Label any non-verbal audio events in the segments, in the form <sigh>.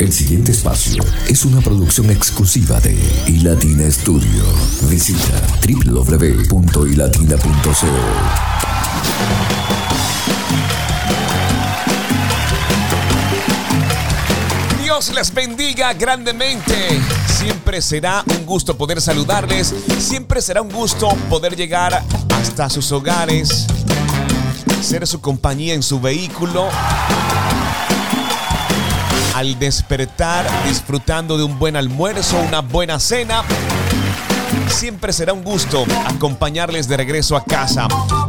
El siguiente espacio es una producción exclusiva de iLatina Studio. Visita www.ilatina.co. Dios les bendiga grandemente. Siempre será un gusto poder saludarles. Siempre será un gusto poder llegar hasta sus hogares. Ser su compañía en su vehículo. Al despertar, disfrutando de un buen almuerzo, una buena cena. Siempre será un gusto acompañarles de regreso a casa.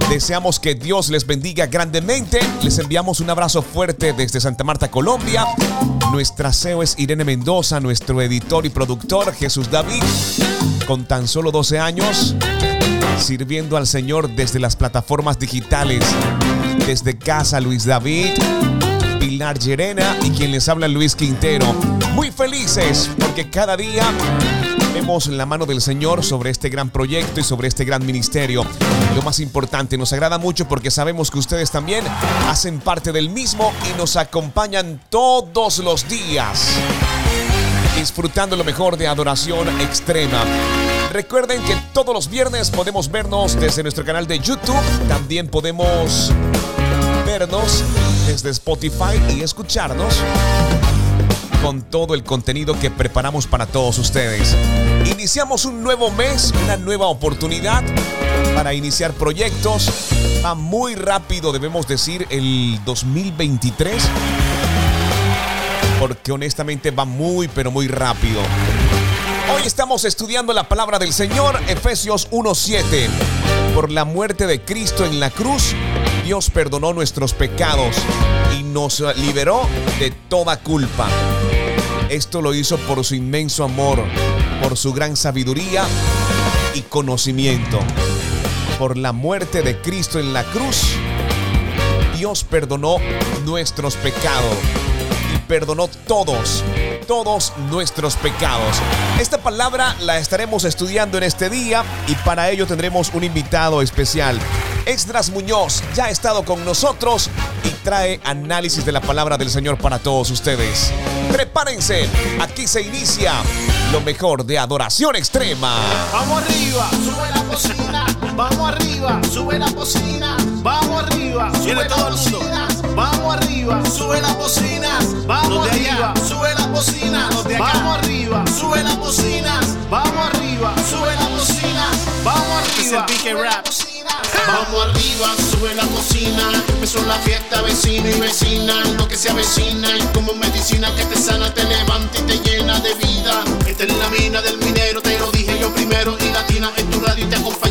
Deseamos que Dios les bendiga grandemente. Les enviamos un abrazo fuerte desde Santa Marta, Colombia. Nuestra CEO es Irene Mendoza, nuestro editor y productor Jesús David, con tan solo 12 años, sirviendo al Señor desde las plataformas digitales, desde casa Luis David, Pilar Llerena y quien les habla Luis Quintero. Muy felices porque cada día vemos la mano del Señor sobre este gran proyecto y sobre este gran ministerio. Lo más importante, nos agrada mucho porque sabemos que ustedes también hacen parte del mismo y nos acompañan todos los días, disfrutando lo mejor de adoración extrema. Recuerden que todos los viernes podemos vernos desde nuestro canal de YouTube. También podemos vernos desde Spotify y escucharnos con todo el contenido que preparamos para todos ustedes. Iniciamos un nuevo mes, una nueva oportunidad para iniciar proyectos. Va muy rápido, debemos decir, el 2023. Porque honestamente va muy, pero muy rápido. Hoy estamos estudiando la palabra del Señor, Efesios 1.7. Por la muerte de Cristo en la cruz, Dios perdonó nuestros pecados y nos liberó de toda culpa. Esto lo hizo por su inmenso amor, por su gran sabiduría y conocimiento. Por la muerte de Cristo en la cruz, Dios perdonó nuestros pecados y perdonó todos, todos nuestros pecados. Esta palabra la estaremos estudiando en este día y para ello tendremos un invitado especial. Extras Muñoz ya ha estado con nosotros y trae análisis de la palabra del Señor para todos ustedes. Prepárense, aquí se inicia lo mejor de adoración extrema. Vamos arriba, sube la cocina. Vamos arriba, sube la cocina. Vamos arriba, sube todo el mundo. Vamos arriba, sube la cocina. Vamos arriba, sube la cocina. Vamos arriba, sube la cocina. Vamos arriba, sube la cocina. Vamos arriba. Rap. Vamos arriba, sube la cocina. Empezó la fiesta, vecino y vecina. Lo que se avecina y como medicina que te sana, te levanta y te llena de vida. Esta es la mina del minero, te lo dije yo primero. Y latina en tu radio y te acompaña.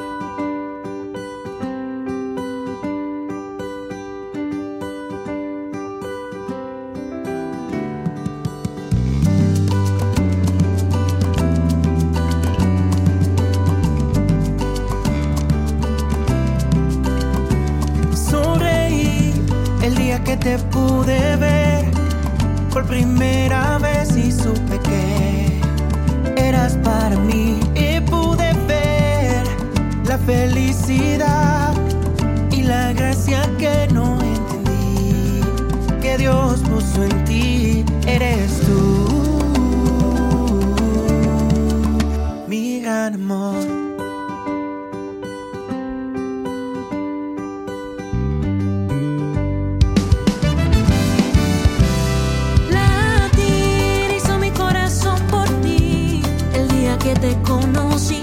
Pude ver por primera vez y supe que eras para mí. Y pude ver la felicidad y la gracia que no entendí que Dios puso en ti. Eres tú mi gran amor te conocí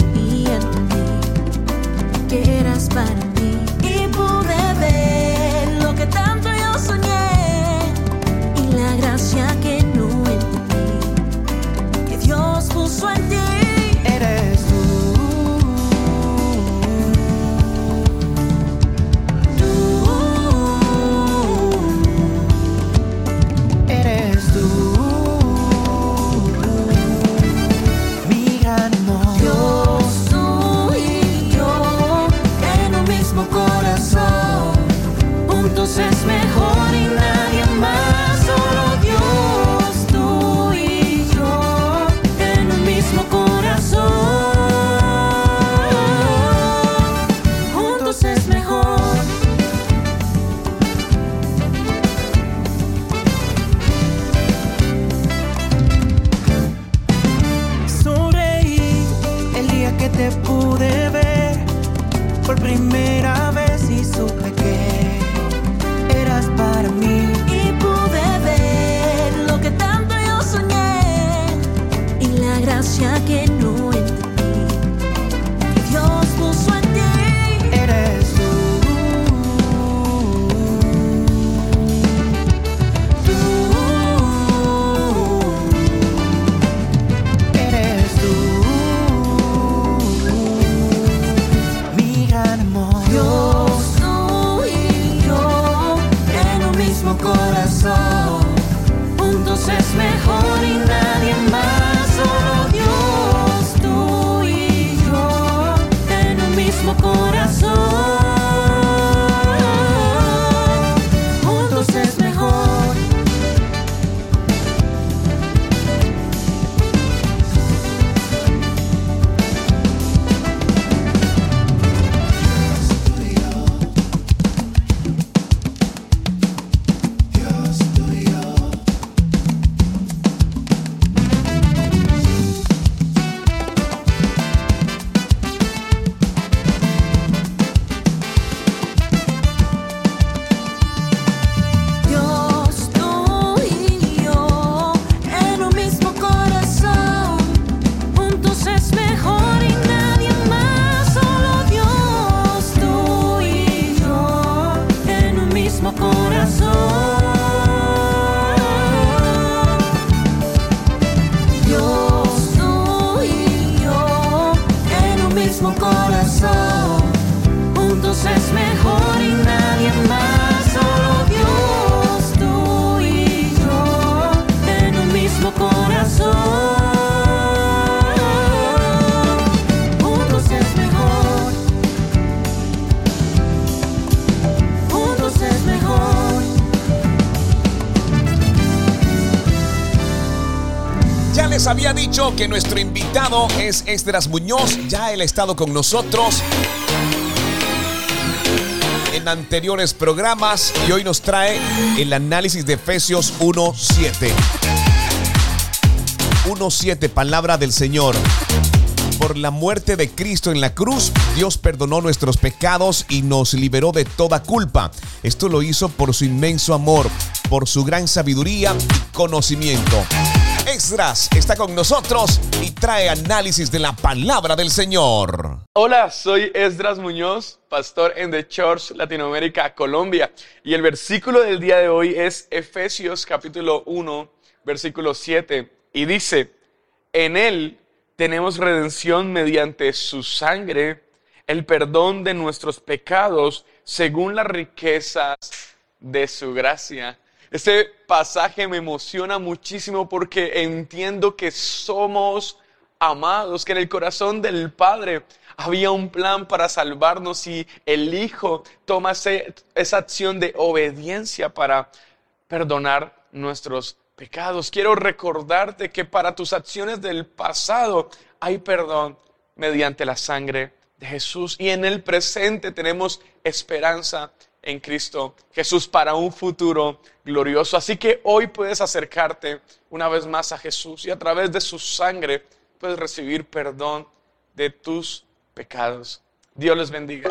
había dicho que nuestro invitado es Esdras Muñoz. Ya él ha estado con nosotros en anteriores programas y hoy nos trae el análisis de Efesios 1.7. 1.7, palabra del Señor. Por la muerte de Cristo en la cruz, Dios perdonó nuestros pecados y nos liberó de toda culpa. Esto lo hizo por su inmenso amor, por su gran sabiduría y conocimiento. Esdras está con nosotros y trae análisis de la palabra del Señor. Hola, soy Esdras Muñoz, pastor en The Church Latinoamérica, Colombia. Y el versículo del día de hoy es Efesios capítulo 1, versículo 7. Y dice, en Él tenemos redención mediante su sangre, el perdón de nuestros pecados, según las riquezas de su gracia. Este pasaje me emociona muchísimo porque entiendo que somos amados, que en el corazón del Padre había un plan para salvarnos y el Hijo toma ese- esa acción de obediencia para perdonar nuestros pecados. Quiero recordarte que para tus acciones del pasado hay perdón mediante la sangre de Jesús y en el presente tenemos esperanza en Cristo Jesús para un futuro glorioso. Así que hoy puedes acercarte una vez más a Jesús y a través de su sangre puedes recibir perdón de tus pecados. Dios les bendiga.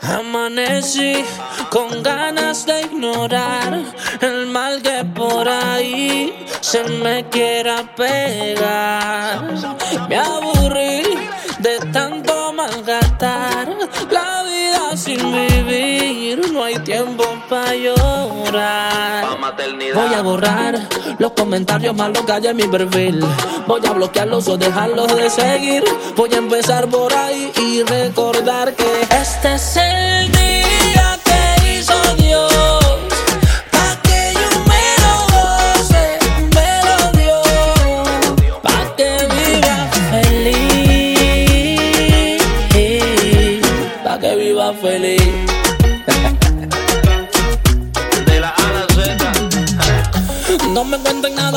Amanecí con ganas de ignorar el mal que por ahí se me quiera pegar. Me aburrí de tanto malgastar la vida sin vivir. No hay tiempo para llorar. Voy a borrar los comentarios malos que hay en mi perfil. Voy a bloquearlos o dejarlos de seguir. Voy a empezar por ahí y recordar que este es el día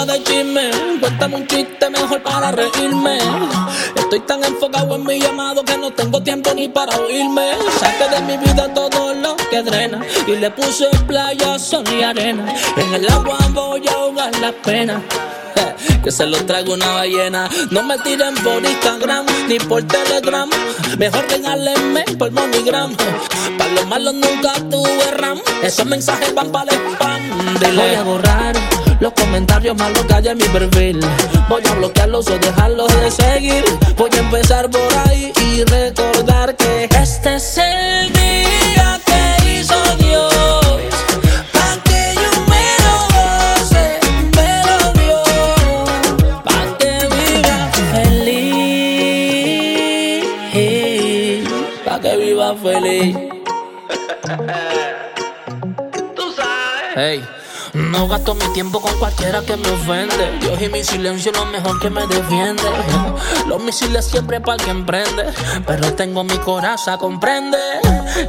nada de chisme, cuéntame un chiste mejor para reírme. Es Estoy tan enfocado en mi llamado que no tengo tiempo ni para oírme. Saqué de mi vida todo lo que drena y le puse playa, sol y arena. En el agua voy a ahogar la pena que se lo traigo una ballena. No me tiren por Instagram ni por Telegram. Mejor regálenme por MoneyGram. Para los malos nunca tuve RAM. Esos mensajes van para el spam. Voy a borrar los comentarios malos que hay en mi perfil. Voy a bloquearlos o dejarlos de seguir. Voy a empezar por ahí y recordar que este es el día que hizo Dios. feliz. Tú sabes. Hey. No gasto mi tiempo con cualquiera que me ofende. Dios y mi silencio lo mejor que me defiende. Los misiles siempre para el que emprende. Pero tengo mi coraza, comprende.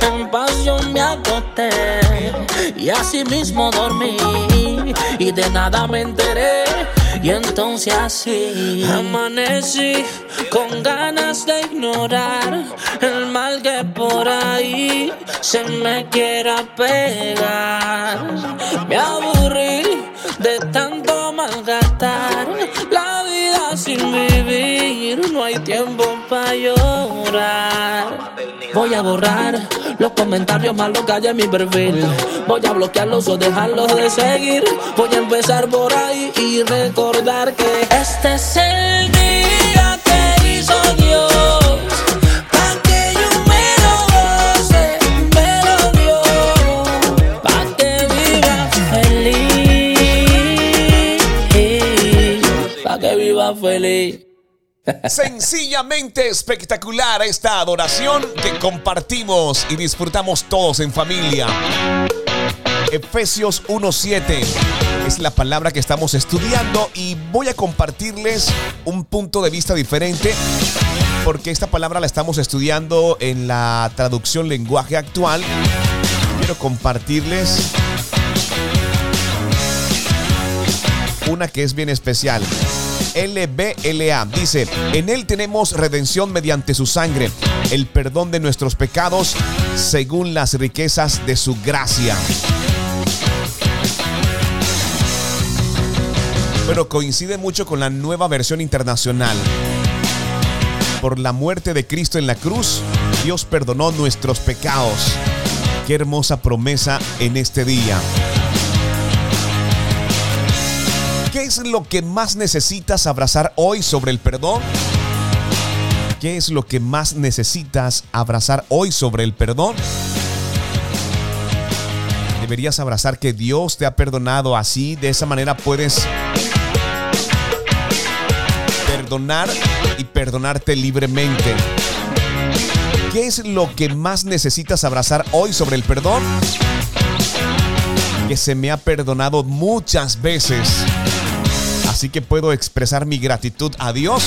En pasión me acosté. Y así mismo dormí. Y de nada me enteré. Y entonces así amanecí con ganas de ignorar el mal que por ahí se me quiera pegar. Me aburrí de tanto malgastar la vida sin No hay tiempo para llorar. Voy a borrar los comentarios malos que hay en mi perfil. Voy a bloquearlos o dejarlos de seguir. Voy a empezar por ahí y recordar que este es el Sencillamente espectacular esta adoración que compartimos y disfrutamos todos en familia. Efesios 1.7 es la palabra que estamos estudiando y voy a compartirles un punto de vista diferente porque esta palabra la estamos estudiando en la traducción lenguaje actual. Quiero compartirles una que es bien especial. LBLA. Dice, en Él tenemos redención mediante su sangre, el perdón de nuestros pecados según las riquezas de su gracia. Pero coincide mucho con la nueva versión internacional. Por la muerte de Cristo en la cruz, Dios perdonó nuestros pecados. Qué hermosa promesa en este día. ¿Qué es lo que más necesitas abrazar hoy sobre el perdón? ¿Qué es lo que más necesitas abrazar hoy sobre el perdón? Deberías abrazar que Dios te ha perdonado así, de esa manera puedes perdonar y perdonarte libremente. ¿Qué es lo que más necesitas abrazar hoy sobre el perdón? Que se me ha perdonado muchas veces. Así que puedo expresar mi gratitud a Dios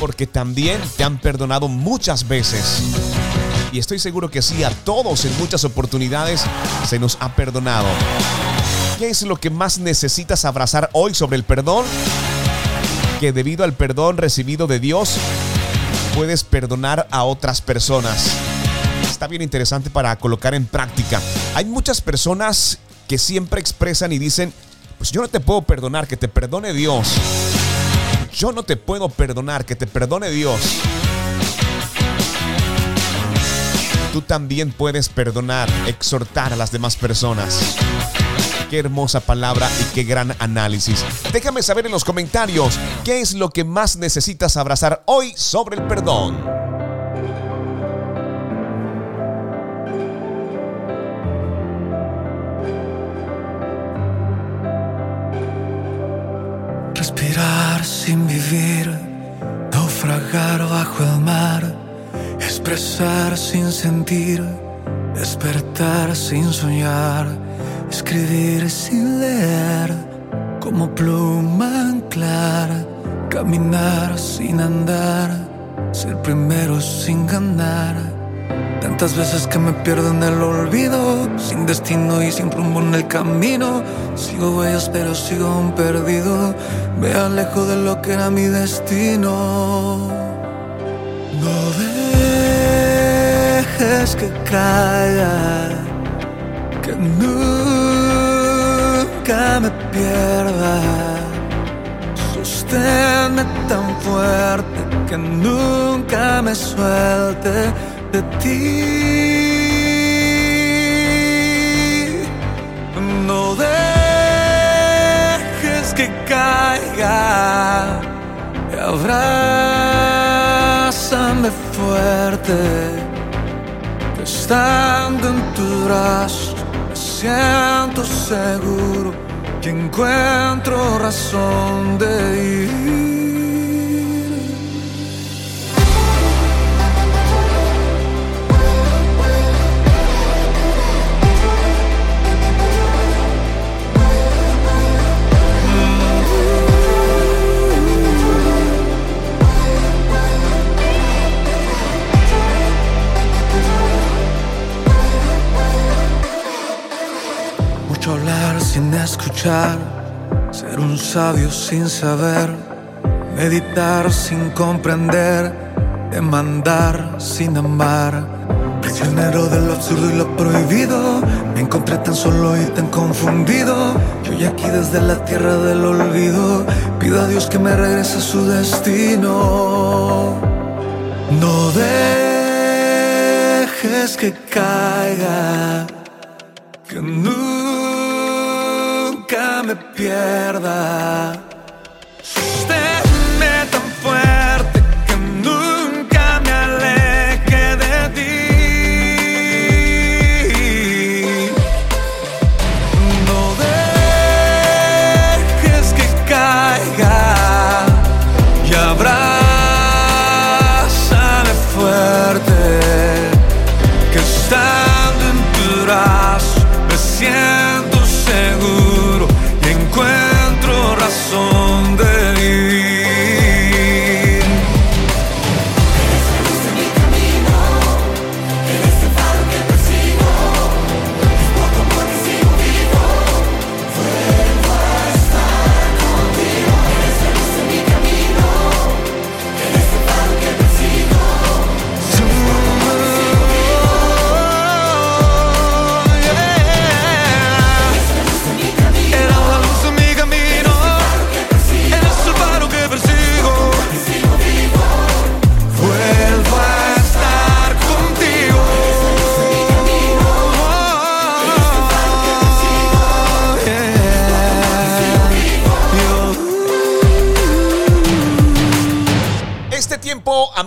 porque también te han perdonado muchas veces. Y estoy seguro que sí, a todos en muchas oportunidades se nos ha perdonado. ¿Qué es lo que más necesitas abrazar hoy sobre el perdón? Que debido al perdón recibido de Dios, puedes perdonar a otras personas. Está bien interesante para colocar en práctica. Hay muchas personas que siempre expresan y dicen, pues yo no te puedo perdonar, que te perdone Dios. Yo no te puedo perdonar, que te perdone Dios. Tú también puedes perdonar, exhortar a las demás personas. Qué hermosa palabra y qué gran análisis. Déjame saber en los comentarios qué es lo que más necesitas abrazar hoy sobre el perdón. Sin vivir, naufragar bajo el mar, expresar sin sentir, despertar sin soñar, escribir sin leer, como pluma anclar, caminar sin andar, ser primero sin ganar. Tantas veces que me pierdo en el olvido, sin destino y sin rumbo en el camino. Sigo huellas, pero sigo aún perdido. Me alejo de lo que era mi destino. No dejes que caiga, que nunca me pierda. Sosténme tan fuerte que nunca me suelte de ti. No dejes que caiga abrázame fuerte. Estando en tus brazos me siento seguro que encuentro razón de ir. Ser un sabio sin saber, meditar sin comprender, demandar sin amar. Prisionero de lo absurdo y lo prohibido, me encontré tan solo y tan confundido. Yo ya aquí desde la tierra del olvido, pido a Dios que me regrese a su destino. No dejes que caiga que me pierda.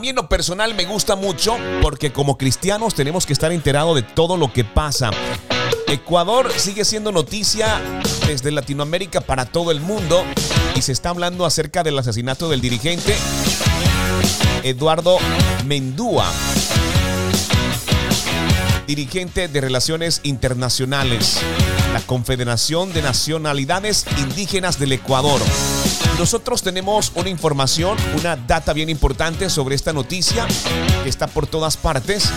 En lo personal me gusta mucho porque como cristianos tenemos que estar enterados de todo lo que pasa. Ecuador sigue siendo noticia desde Latinoamérica para todo el mundo y se está hablando acerca del asesinato del dirigente Eduardo Mendúa, dirigente de Relaciones Internacionales, la Confederación de Nacionalidades Indígenas del Ecuador. Nosotros tenemos una información, una data bien importante sobre esta noticia que está por todas partes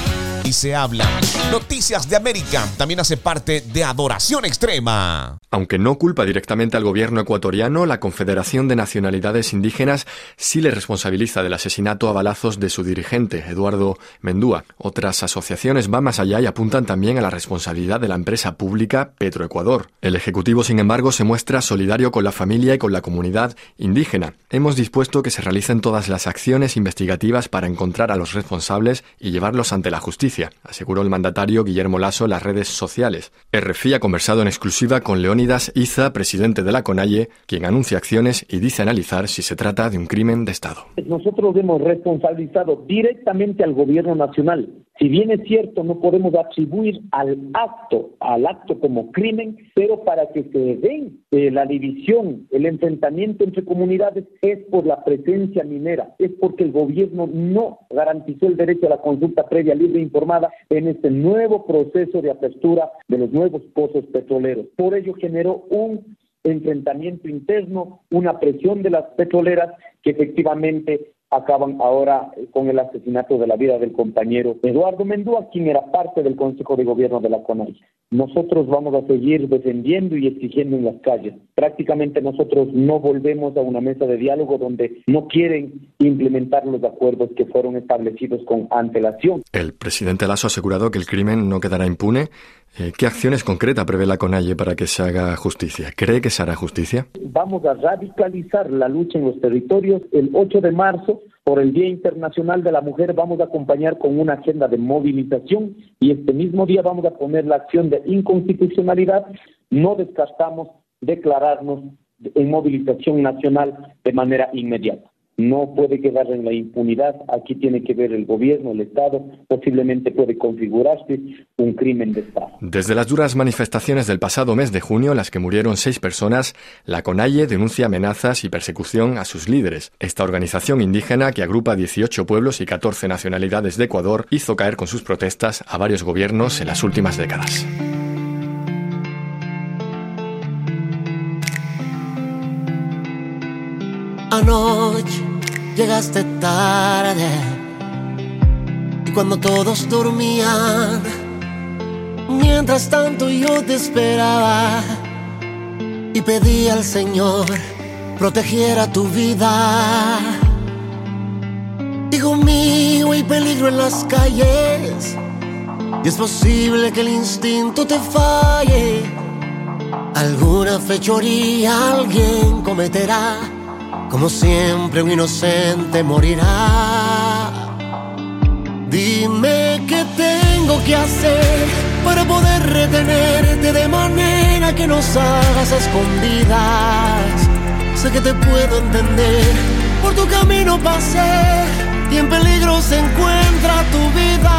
y se habla. Noticias de América también hace parte de Adoración Extrema. Aunque no culpa directamente al gobierno ecuatoriano, la Confederación de Nacionalidades Indígenas sí le responsabiliza del asesinato a balazos de su dirigente, Eduardo Mendúa. Otras asociaciones van más allá y apuntan también a la responsabilidad de la empresa pública Petroecuador. El Ejecutivo, sin embargo, se muestra solidario con la familia y con la comunidad indígena. Hemos dispuesto que se realicen todas las acciones investigativas para encontrar a los responsables y llevarlos ante la justicia, aseguró el mandatario Guillermo Lasso en las redes sociales. RFI ha conversado en exclusiva con Leónidas Iza, presidente de la CONAIE, quien anuncia acciones y dice analizar si se trata de un crimen de Estado. Nosotros hemos responsabilizado directamente al gobierno nacional. Si bien es cierto, no podemos atribuir al acto, al acto como crimen, pero para que se den eh, la división, el enfrentamiento entre comunidades es por la presencia minera, es porque el gobierno no garantizó el derecho a la consulta previa, libre e informada en este nuevo proceso de apertura de los nuevos pozos petroleros. Por ello generó un enfrentamiento interno, una presión de las petroleras que efectivamente acaban ahora con el asesinato de la vida del compañero Eduardo Mendúa, quien era parte del Consejo de Gobierno de la CONAI. Nosotros vamos a seguir defendiendo y exigiendo en las calles. Prácticamente nosotros no volvemos a una mesa de diálogo donde no quieren implementar los acuerdos que fueron establecidos con antelación. El presidente Lasso ha asegurado que el crimen no quedará impune. Eh, ¿Qué acciones concretas prevé la CONAIE para que se haga justicia? ¿Cree que se hará justicia? Vamos a radicalizar la lucha en los territorios. El 8 de marzo por el Día Internacional de la Mujer vamos a acompañar con una agenda de movilización y este mismo día vamos a poner la acción de inconstitucionalidad. No descartamos declararnos en movilización nacional de manera inmediata no puede quedar en la impunidad. Aquí tiene que ver el gobierno, el Estado. Posiblemente puede configurarse un crimen de Estado. Desde las duras manifestaciones del pasado mes de junio, en las que murieron seis personas, la CONAIE denuncia amenazas y persecución a sus líderes. Esta organización indígena, que agrupa 18 pueblos y 14 nacionalidades de Ecuador, hizo caer con sus protestas a varios gobiernos en las últimas décadas. Anoche llegaste tarde y cuando todos dormían, mientras tanto yo te esperaba y pedí al Señor protegiera tu vida. Hijo mío, hay peligro en las calles y es posible que el instinto te falle. Alguna fechoría alguien cometerá como siempre un inocente morirá. Dime qué tengo que hacer para poder retenerte de manera que nos hagas escondidas. Sé que te puedo entender, por tu camino pasé y en peligro se encuentra tu vida.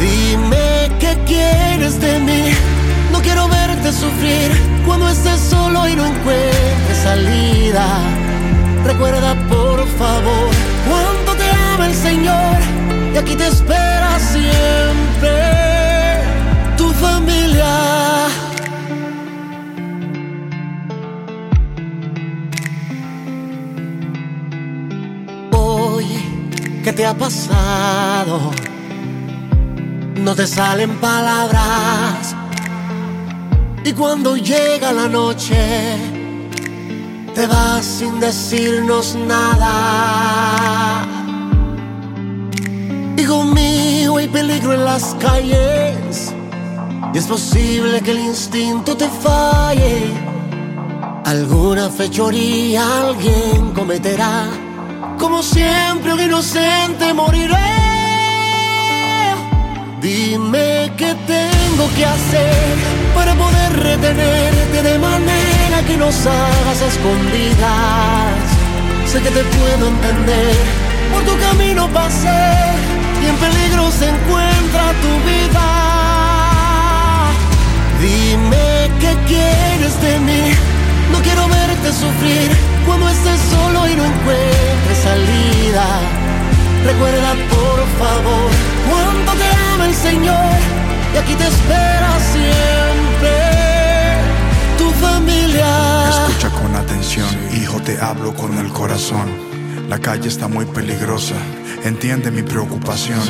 Dime qué quieres de mí, no quiero verte sufrir cuando estés solo y no encuentres salida. Recuerda por favor cuánto te ama el Señor y aquí te espera siempre tu familia. Hoy, ¿qué te ha pasado? No te salen palabras y cuando llega la noche, te vas sin decirnos nada. Hijo mío, hay peligro en las calles. Y es posible que el instinto te falle. Alguna fechoría alguien cometerá. Como siempre, un inocente morirá. Dime qué tengo que hacer para poder retenerte de manera que nos hagas escondidas. Sé que te puedo entender, por tu camino pasé y en peligro se encuentra tu vida. Dime qué quieres de mí, no quiero verte sufrir cuando estés solo y no encuentres salida. Recuerda por favor cuánto te ama el Señor y aquí te espera siempre familia. Escucha con atención, hijo, te hablo con el corazón. La calle está muy peligrosa, entiende mi preocupación.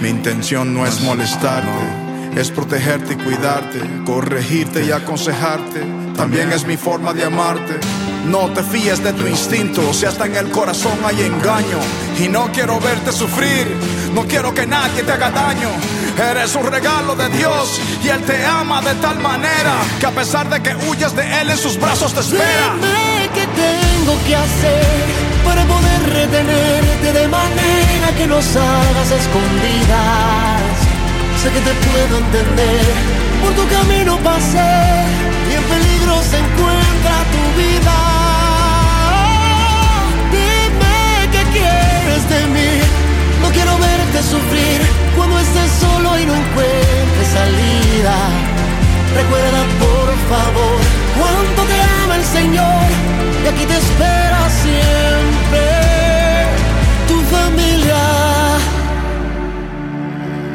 Mi intención no es molestarte, es protegerte y cuidarte, corregirte y aconsejarte. También es mi forma de amarte. No te fíes de tu instinto, si hasta en el corazón hay engaño. Y no quiero verte sufrir, no quiero que nadie te haga daño. Eres un regalo de Dios y Él te ama de tal manera que a pesar de que huyas de Él en sus brazos te espera. Dime qué tengo que hacer para poder retenerte de manera que nos hagas escondidas. Sé que te puedo entender, por tu camino pasé y en peligro se encuentra tu vida. Quiero verte sufrir cuando estés solo y no encuentres salida. Recuerda por favor cuánto te ama el Señor y aquí te espera siempre tu familia.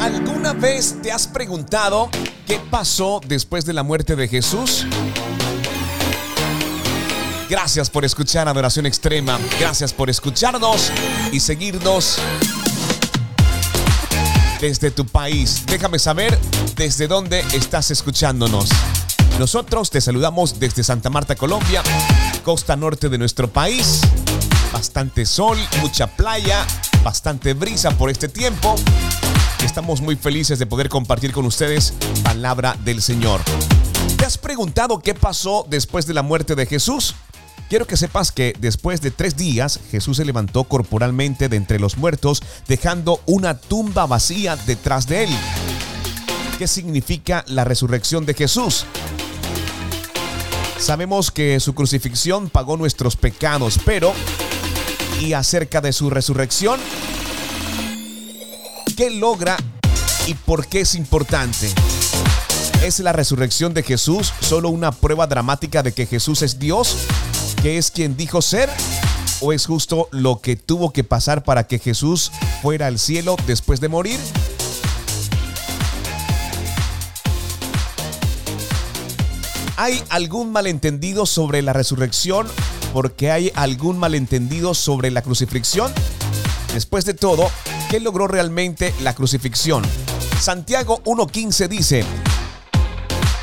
¿Alguna vez te has preguntado qué pasó después de la muerte de Jesús? Gracias por escuchar Adoración Extrema. Gracias por escucharnos y seguirnos desde tu país. Déjame saber desde dónde estás escuchándonos. Nosotros te saludamos desde Santa Marta, Colombia, costa norte de nuestro país. Bastante sol, mucha playa, bastante brisa por este tiempo. Estamos muy felices de poder compartir con ustedes palabra del Señor. ¿Te has preguntado qué pasó después de la muerte de Jesús? Quiero que sepas que después de tres días Jesús se levantó corporalmente de entre los muertos, dejando una tumba vacía detrás de él. ¿Qué significa la resurrección de Jesús? Sabemos que su crucifixión pagó nuestros pecados, pero ¿y acerca de su resurrección? ¿Qué logra y por qué es importante? ¿Es la resurrección de Jesús solo una prueba dramática de que Jesús es Dios? ¿Que es quien dijo ser? ¿O es justo lo que tuvo que pasar para que Jesús fuera al cielo después de morir? ¿Hay algún malentendido sobre la resurrección porque hay algún malentendido sobre la crucifixión? Después de todo, ¿qué logró realmente la crucifixión? Santiago 1.15 dice,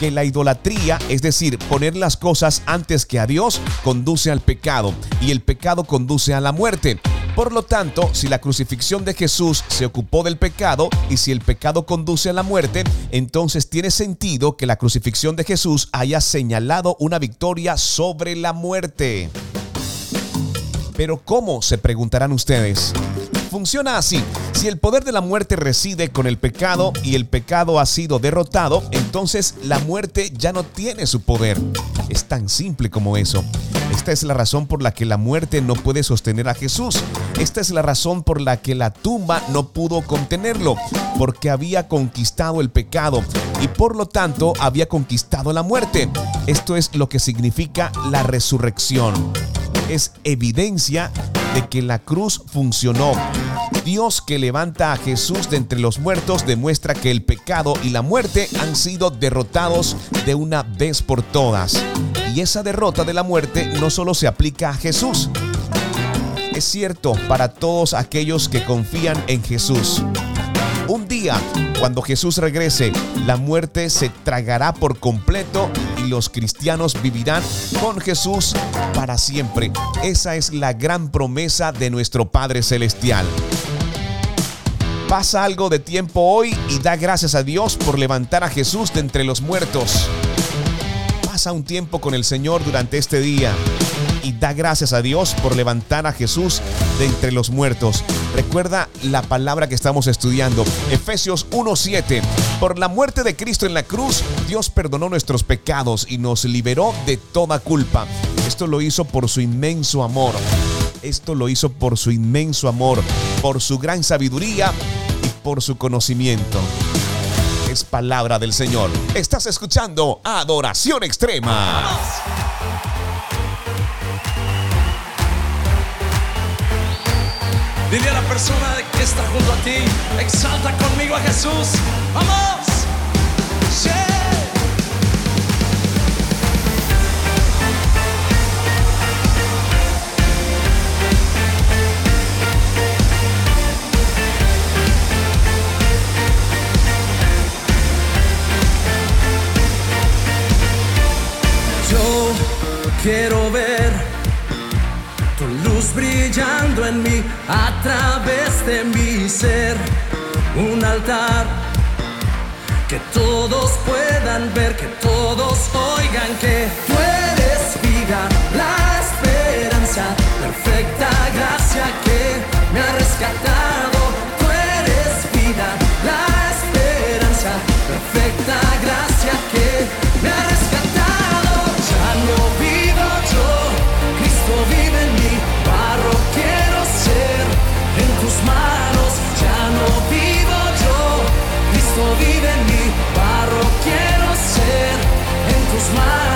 que la idolatría, es decir, poner las cosas antes que a Dios, conduce al pecado y el pecado conduce a la muerte. Por lo tanto, si la crucifixión de Jesús se ocupó del pecado y si el pecado conduce a la muerte, entonces tiene sentido que la crucifixión de Jesús haya señalado una victoria sobre la muerte. Pero ¿cómo? se preguntarán ustedes. Funciona así. Si el poder de la muerte reside con el pecado y el pecado ha sido derrotado, entonces la muerte ya no tiene su poder. Es tan simple como eso. Esta es la razón por la que la muerte no puede sostener a Jesús. Esta es la razón por la que la tumba no pudo contenerlo, porque había conquistado el pecado y por lo tanto había conquistado la muerte. Esto es lo que significa la resurrección. Es evidencia de que la cruz funcionó. Dios que levanta a Jesús de entre los muertos demuestra que el pecado y la muerte han sido derrotados de una vez por todas. Y esa derrota de la muerte no solo se aplica a Jesús, es cierto para todos aquellos que confían en Jesús. Cuando Jesús regrese, la muerte se tragará por completo y los cristianos vivirán con Jesús para siempre. Esa es la gran promesa de nuestro Padre Celestial. Pasa algo de tiempo hoy y da gracias a Dios por levantar a Jesús de entre los muertos. Pasa un tiempo con el Señor durante este día y da gracias a Dios por levantar a Jesús de entre los muertos. Recuerda la palabra que estamos estudiando, Efesios 1:7. Por la muerte de Cristo en la cruz, Dios perdonó nuestros pecados y nos liberó de toda culpa. Esto lo hizo por su inmenso amor. Esto lo hizo por su inmenso amor, por su gran sabiduría y por su conocimiento. Es palabra del Señor. Estás escuchando Adoración Extrema. Dile a la persona que está junto a ti, exalta conmigo a Jesús. ¡Vamos! Yo quiero ver brillando en mí a través de mi ser. Un altar que todos puedan ver, que todos oigan que tú eres vida, la esperanza, perfecta gracia que me ha rescatado. smile.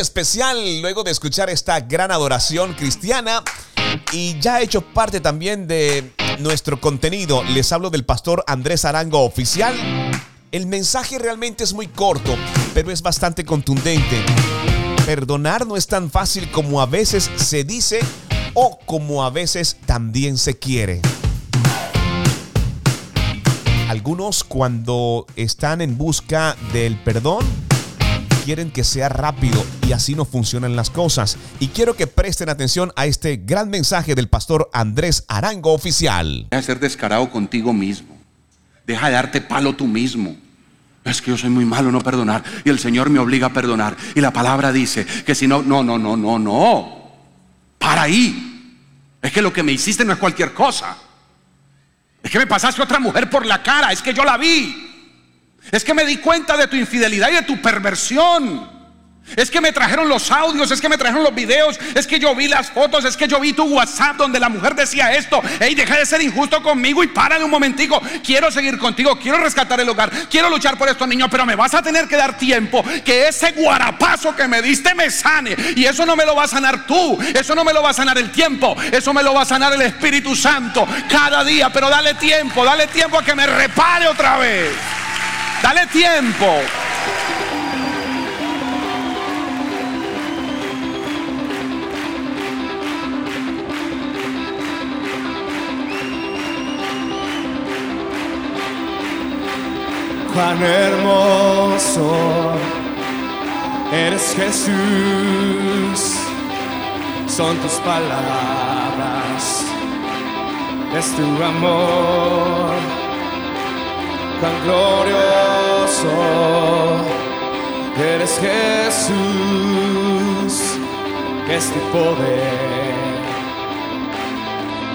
Especial luego de escuchar esta gran adoración cristiana y ya hecho parte también de nuestro contenido. Les hablo del pastor Andrés Arango Oficial. El mensaje realmente es muy corto, pero es bastante contundente. Perdonar no es tan fácil como a veces se dice o como a veces también se quiere. Algunos cuando están en busca del perdón quieren que sea rápido y así no funcionan las cosas. Y quiero que presten atención a este gran mensaje del pastor Andrés Arango Oficial. Deja de ser descarado contigo mismo. Deja de darte palo tú mismo. Es que yo soy muy malo no perdonar y el Señor me obliga a perdonar. Y la palabra dice que si no, no, no, no, no, no. Para ahí. Es que lo que me hiciste no es cualquier cosa. Es que me pasaste otra mujer por la cara, es que yo la vi. Es que me di cuenta de tu infidelidad y de tu perversión. Es que me trajeron los audios, es que me trajeron los videos, es que yo vi las fotos, es que yo vi tu WhatsApp donde la mujer decía esto. Ey, deja de ser injusto conmigo y párale un momentico. Quiero seguir contigo, quiero rescatar el hogar, quiero luchar por estos niños, pero me vas a tener que dar tiempo que ese guarapazo que me diste me sane. Y eso no me lo va a sanar tú, eso no me lo va a sanar el tiempo, eso me lo va a sanar el Espíritu Santo cada día. Pero dale tiempo, dale tiempo a que me repare otra vez. Dale tiempo. Cuán hermoso eres Jesús, son tus palabras, es tu amor, cuán glorioso eres Jesús, es tu poder,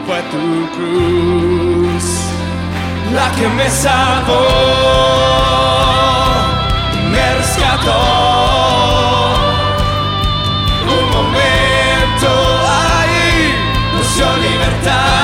fue tu cruz la que me salvó, me rescató. Un momento ahí nos dio libertad.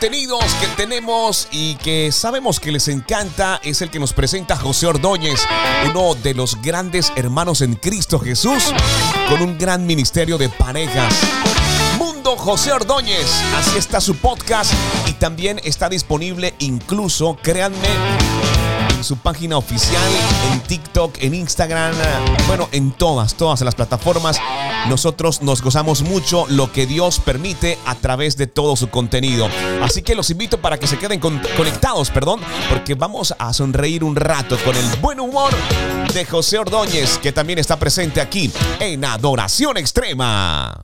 Contenidos que tenemos y que sabemos que les encanta es el que nos presenta José Ordóñez, uno de los grandes hermanos en Cristo Jesús, con un gran ministerio de parejas. Mundo José Ordóñez, así está su podcast y también está disponible incluso, créanme, en su página oficial, en TikTok, en Instagram, bueno, en todas, todas las plataformas. Nosotros nos gozamos mucho lo que Dios permite a través de todo su contenido. Así que los invito para que se queden con- conectados, perdón, porque vamos a sonreír un rato con el buen humor de José Ordóñez, que también está presente aquí en Adoración Extrema.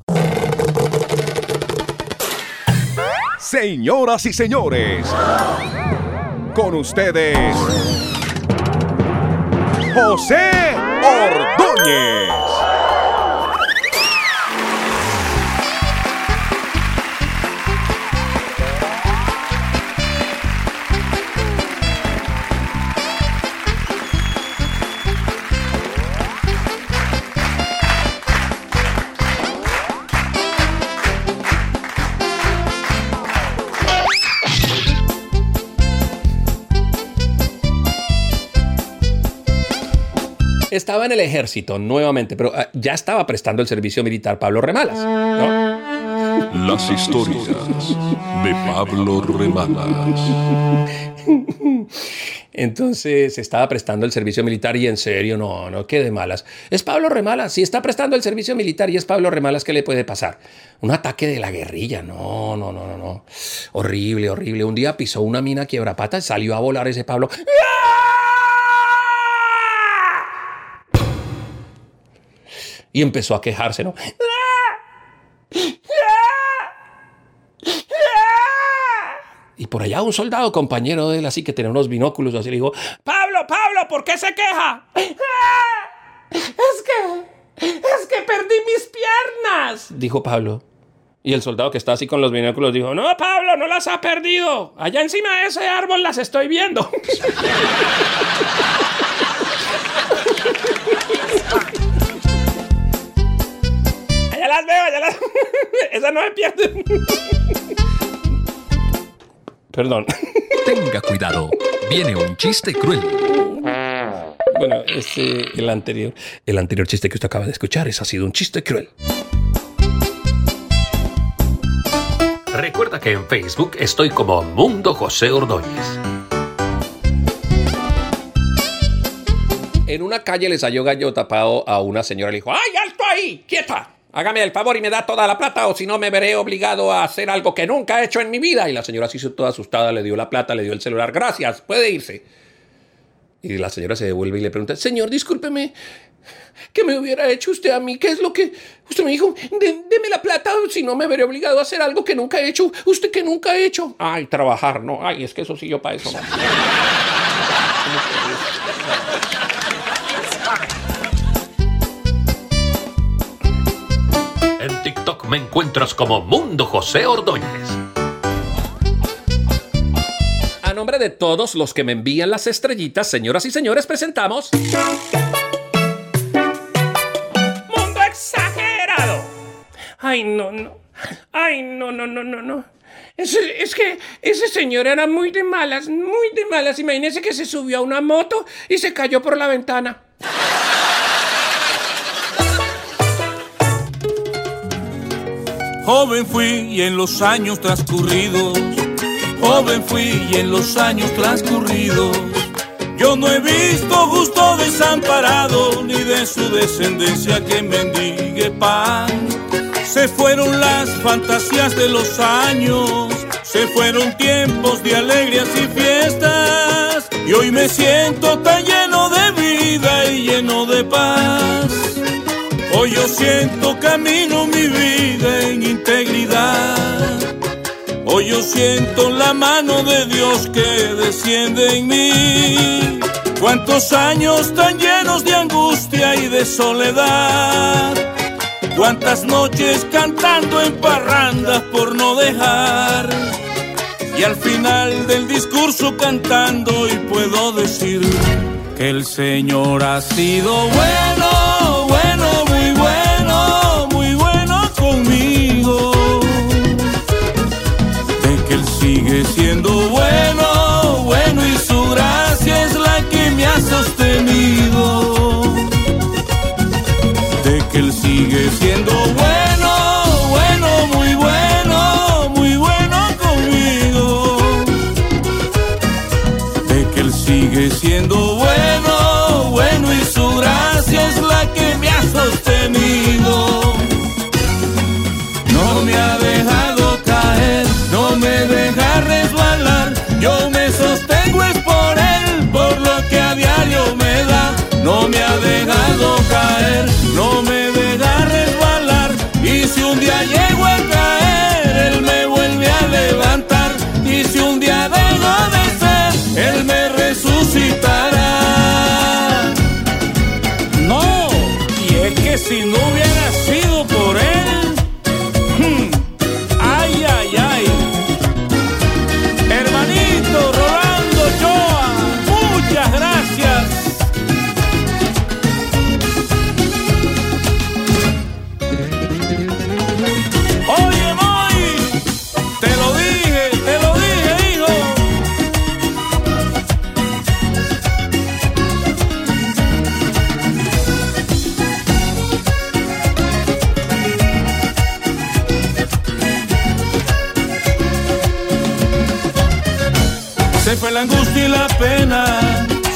Señoras y señores, con ustedes, José Ordóñez. Estaba en el ejército nuevamente, pero ah, ya estaba prestando el servicio militar Pablo Remalas. ¿no? Las historias de Pablo Remalas. Entonces estaba prestando el servicio militar y en serio, no, no, qué de malas. Es Pablo Remalas, si está prestando el servicio militar y es Pablo Remalas, ¿qué le puede pasar? Un ataque de la guerrilla, no, no, no, no, no. Horrible, horrible. Un día pisó una mina quiebrapata y salió a volar ese Pablo. Y empezó a quejarse, ¿no? Y por allá un soldado compañero de él, así que tenía unos binóculos, así le dijo, Pablo, Pablo, ¿por qué se queja? Es que, es que perdí mis piernas, dijo Pablo. Y el soldado que está así con los binóculos dijo, no, Pablo, no las ha perdido. Allá encima de ese árbol las estoy viendo. <laughs> allá las veo, allá las... <laughs> Esa no me pierde. Perdón. Tenga cuidado, viene un chiste cruel. Bueno, este, el anterior, el anterior chiste que usted acaba de escuchar, ese ha sido un chiste cruel. Recuerda que en Facebook estoy como Mundo José Ordóñez. En una calle le salió gallo tapado a una señora y le dijo, ¡ay, alto ahí! ¡Quieta! Hágame el favor y me da toda la plata o si no me veré obligado a hacer algo que nunca he hecho en mi vida. Y la señora se hizo toda asustada, le dio la plata, le dio el celular. Gracias, puede irse. Y la señora se devuelve y le pregunta, señor, discúlpeme, ¿qué me hubiera hecho usted a mí? ¿Qué es lo que usted me dijo? "De- deme la plata o si no me veré obligado a hacer algo que nunca he hecho. ¿Usted que nunca ha hecho? Ay, trabajar, no. Ay, es que eso sí yo para eso no. Me encuentras como Mundo José Ordóñez. A nombre de todos los que me envían las estrellitas, señoras y señores, presentamos. ¡Mundo exagerado! Ay, no, no. Ay, no, no, no, no, no. Es, es que ese señor era muy de malas, muy de malas. Imagínese que se subió a una moto y se cayó por la ventana. Joven fui y en los años transcurridos, joven fui y en los años transcurridos, yo no he visto justo desamparado ni de su descendencia que mendigue pan. Se fueron las fantasías de los años, se fueron tiempos de alegrías y fiestas, y hoy me siento tan lleno de vida y lleno de paz. Hoy yo siento camino mi vida en integridad. Hoy yo siento la mano de Dios que desciende en mí. Cuántos años tan llenos de angustia y de soledad. Cuántas noches cantando en parrandas por no dejar. Y al final del discurso cantando y puedo decir que el Señor ha sido bueno,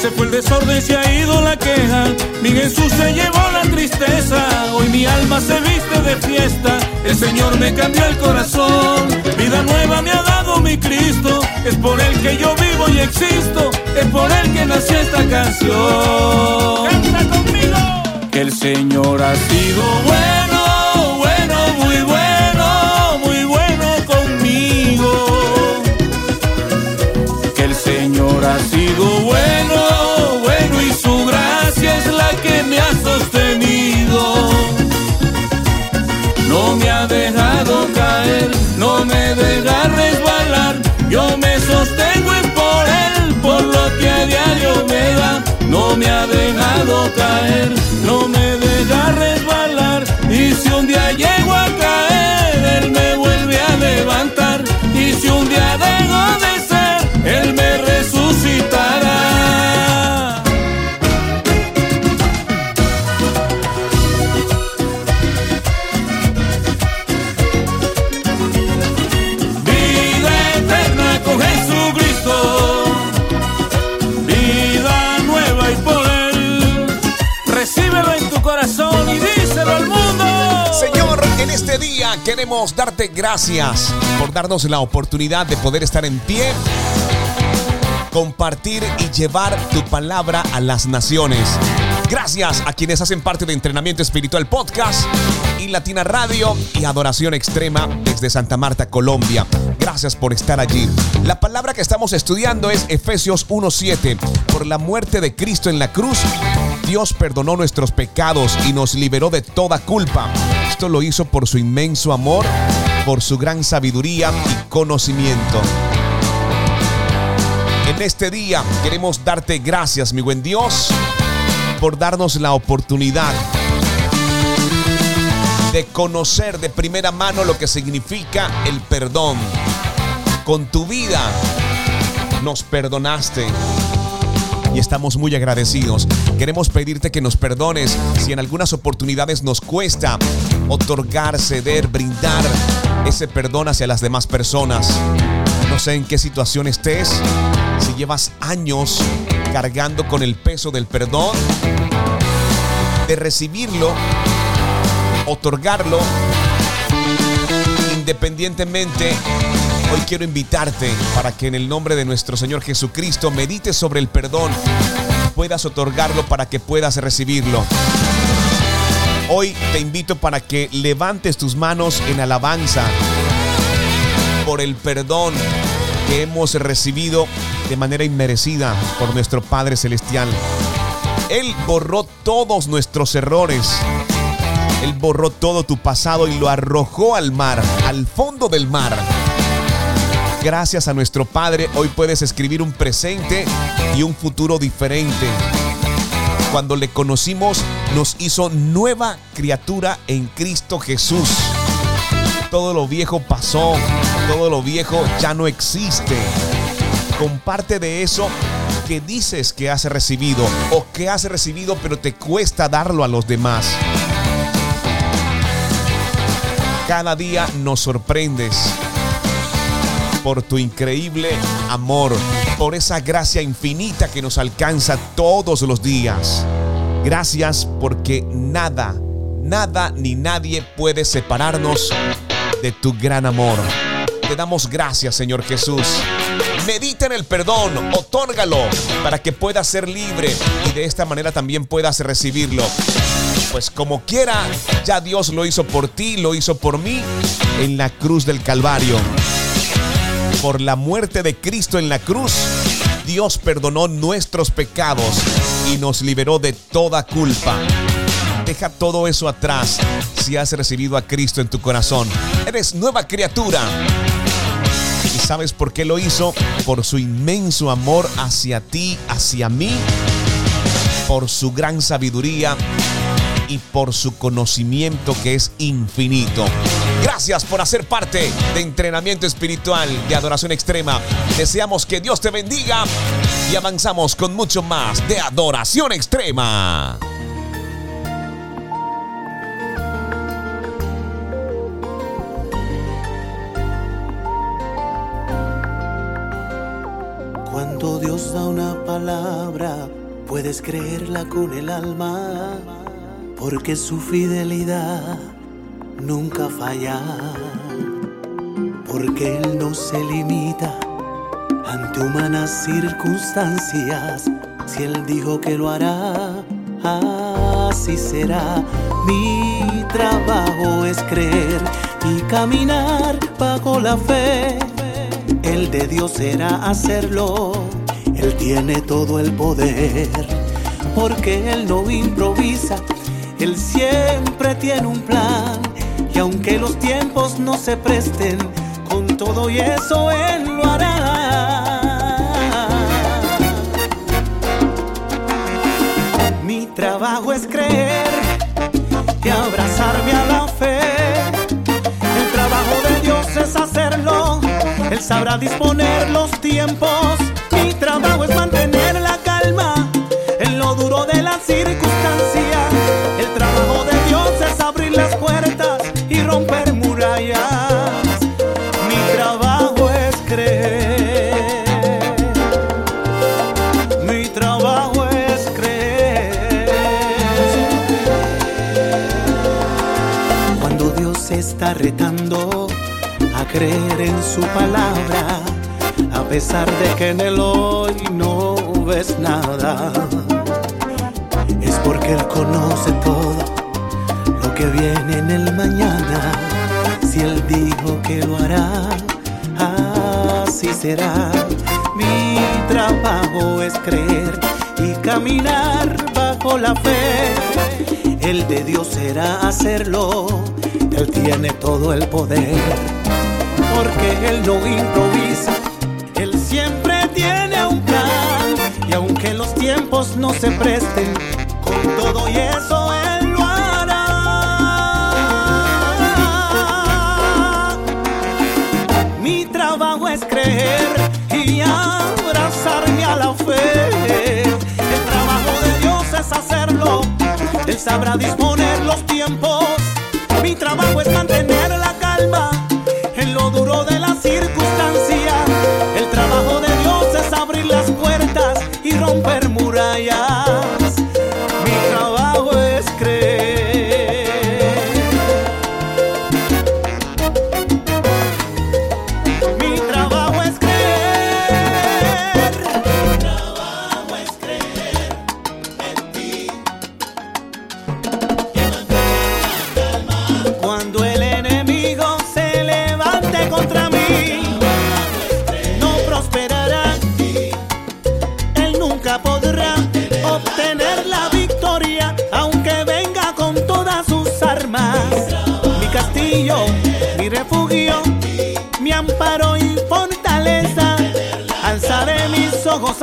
se fue el desorden, se ha ido la queja. Mi Jesús se llevó la tristeza, hoy mi alma se viste de fiesta. El Señor me cambió el corazón, vida nueva me ha dado mi Cristo. Es por Él que yo vivo y existo, es por Él que nació esta canción. Canta conmigo. Que el Señor ha sido bueno, sostengo en por él, por lo que a diario me da. No me ha dejado caer, no me deja resbalar, y si un día este día queremos darte gracias por darnos la oportunidad de poder estar en pie, compartir y llevar tu palabra a las naciones. Gracias a quienes hacen parte de Entrenamiento Espiritual Podcast y Latina Radio y Adoración Extrema desde Santa Marta, Colombia. Gracias por estar allí. La palabra que estamos estudiando es Efesios 1.7. Por la muerte de Cristo en la cruz, Dios perdonó nuestros pecados y nos liberó de toda culpa. Esto lo hizo por su inmenso amor, por su gran sabiduría y conocimiento. En este día queremos darte gracias, mi buen Dios, por darnos la oportunidad de conocer de primera mano lo que significa el perdón. Con tu vida nos perdonaste y estamos muy agradecidos. Queremos pedirte que nos perdones si en algunas oportunidades nos cuesta otorgar, ceder, brindar ese perdón hacia las demás personas. No sé en qué situación estés, si llevas años cargando con el peso del perdón, de recibirlo, otorgarlo, independientemente Hoy quiero invitarte para que en el nombre de nuestro Señor Jesucristo medites sobre el perdón, puedas otorgarlo para que puedas recibirlo. Hoy te invito para que levantes tus manos en alabanza por el perdón que hemos recibido de manera inmerecida por nuestro Padre Celestial. Él borró todos nuestros errores. Él borró todo tu pasado y lo arrojó al mar, al fondo del mar. Gracias a nuestro Padre, hoy puedes escribir un presente y un futuro diferente. Cuando le conocimos, nos hizo nueva criatura en Cristo Jesús. Todo lo viejo pasó, todo lo viejo ya no existe. Comparte de eso que dices que has recibido o que has recibido pero te cuesta darlo a los demás. Cada día nos sorprendes por tu increíble amor, por esa gracia infinita que nos alcanza todos los días. Gracias porque nada, nada ni nadie puede separarnos de tu gran amor. Te damos gracias, Señor Jesús. Medita en el perdón, otórgalo para que puedas ser libre y de esta manera también puedas recibirlo. pues como quiera, ya Dios lo hizo por ti, lo hizo por mí en la cruz del Calvario. Por la muerte de Cristo en la cruz, Dios perdonó nuestros pecados y nos liberó de toda culpa. Deja todo eso atrás si has recibido a Cristo en tu corazón. Eres nueva criatura. ¿Y sabes por qué lo hizo? Por su inmenso amor hacia ti, hacia mí, por su gran sabiduría y por su conocimiento que es infinito. Gracias por hacer parte de entrenamiento espiritual de adoración extrema. Deseamos que Dios te bendiga y avanzamos con mucho más de adoración extrema. Cuando Dios da una palabra, puedes creerla con el alma, porque su fidelidad nunca falla, porque Él no se limita ante humanas circunstancias. Si Él dijo que lo hará, así será. Mi trabajo es creer y caminar bajo la fe. El de Dios será hacerlo. Él tiene todo el poder, porque Él no improvisa. Él siempre tiene un plan. Y aunque los tiempos no se presten, con todo y eso Él lo hará. Mi trabajo es creer y abrazarme a la fe. El trabajo de Dios es hacerlo. Él sabrá disponer los tiempos. Mi trabajo es mantener la calma en lo duro de la circunstancia. El trabajo de Dios es abrir las puertas creer en su palabra, a pesar de que en el hoy no ves nada, es porque Él conoce todo lo que viene en el mañana. Si Él dijo que lo hará, así será. Mi trabajo es creer y caminar bajo la fe. El de Dios será hacerlo, Él tiene todo el poder, porque Él no improvisa, Él siempre tiene un plan, y aunque los tiempos no se presten, con todo y eso Él lo hará. Mi trabajo es creer y abrazarme a la fe. El trabajo de Dios es hacerlo. Él sabrá disponer los tiempos. Mi trabajo es mantener la calma duro de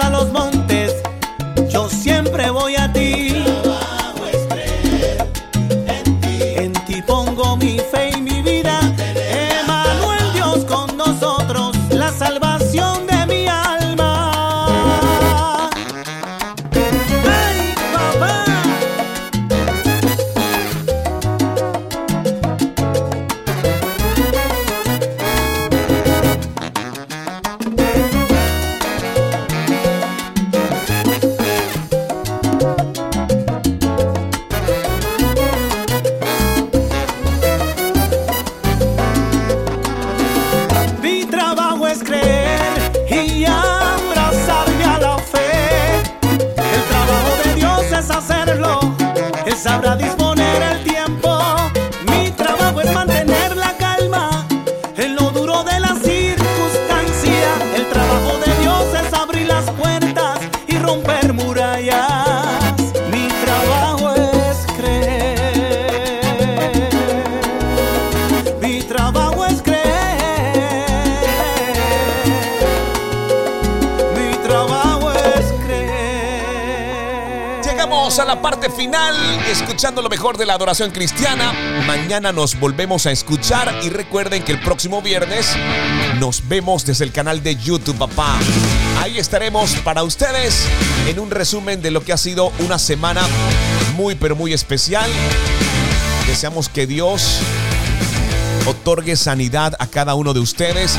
los montes, escuchando lo mejor de la adoración cristiana. Mañana nos volvemos a escuchar y recuerden que el próximo viernes nos vemos desde el canal de YouTube, papá. Ahí estaremos para ustedes en un resumen de lo que ha sido una semana muy, pero muy especial. Deseamos que Dios otorgue sanidad a cada uno de ustedes.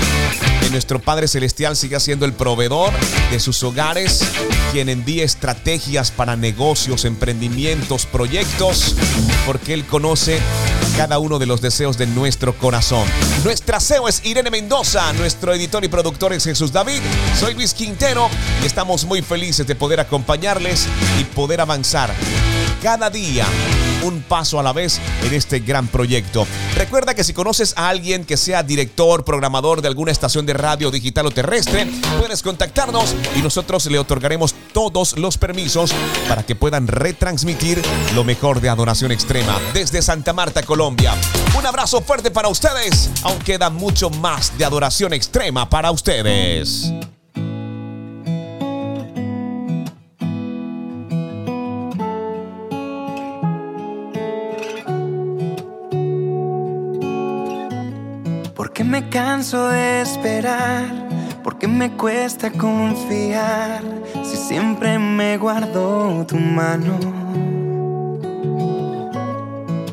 Que nuestro Padre Celestial siga siendo el proveedor de sus hogares, quien envíe estrategias para negocios, emprendimientos, proyectos, porque Él conoce cada uno de los deseos de nuestro corazón. Nuestra CEO es Irene Mendoza, nuestro editor y productor es Jesús David, soy Luis Quintero y estamos muy felices de poder acompañarles y poder avanzar cada día un paso a la vez en este gran proyecto. Recuerda que si conoces a alguien que sea director, programador de alguna estación de radio digital o terrestre, puedes contactarnos y nosotros le otorgaremos todos los permisos para que puedan retransmitir lo mejor de Adoración Extrema desde Santa Marta, Colombia. Un abrazo fuerte para ustedes, aún queda mucho más de Adoración Extrema para ustedes. Porque me canso de esperar, porque me cuesta confiar, si siempre me guardo tu mano.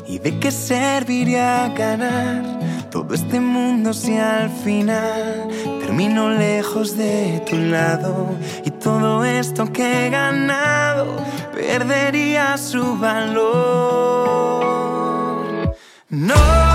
¿Y de qué serviría ganar todo este mundo si al final termino lejos de tu lado? Y todo esto que he ganado perdería su valor. No.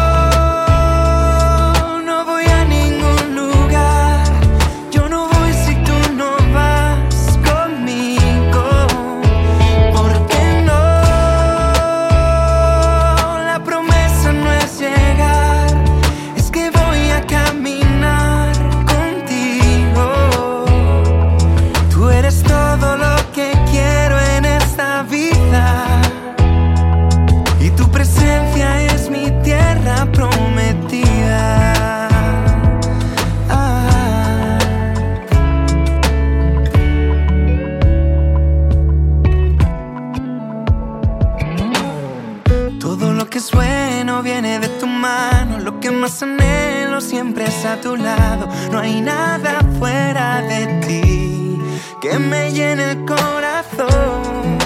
más anhelo siempre es a tu lado. No hay nada fuera de ti que me llene el corazón.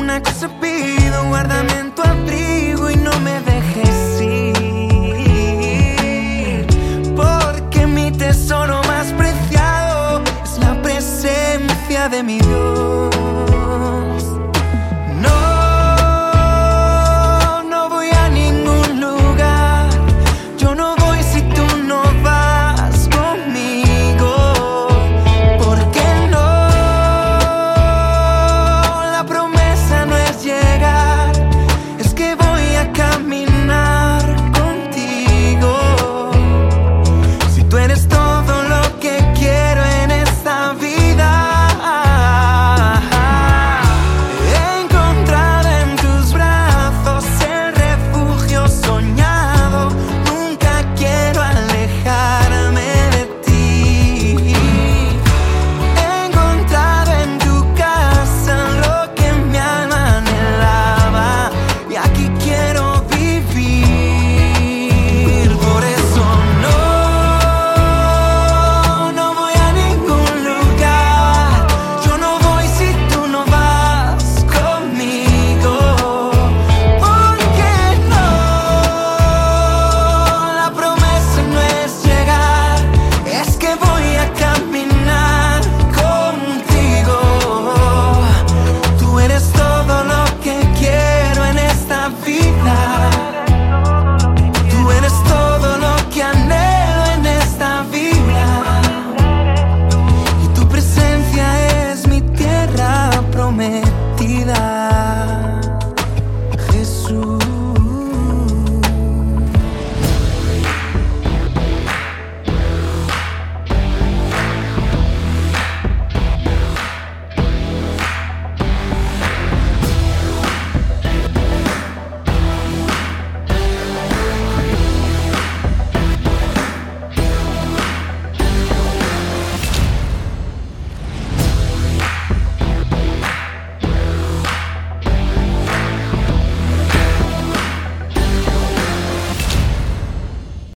Una cosa pido, guárdame en tu abrigo y no me dejes ir. Porque mi tesoro más preciado es la presencia de mi Dios.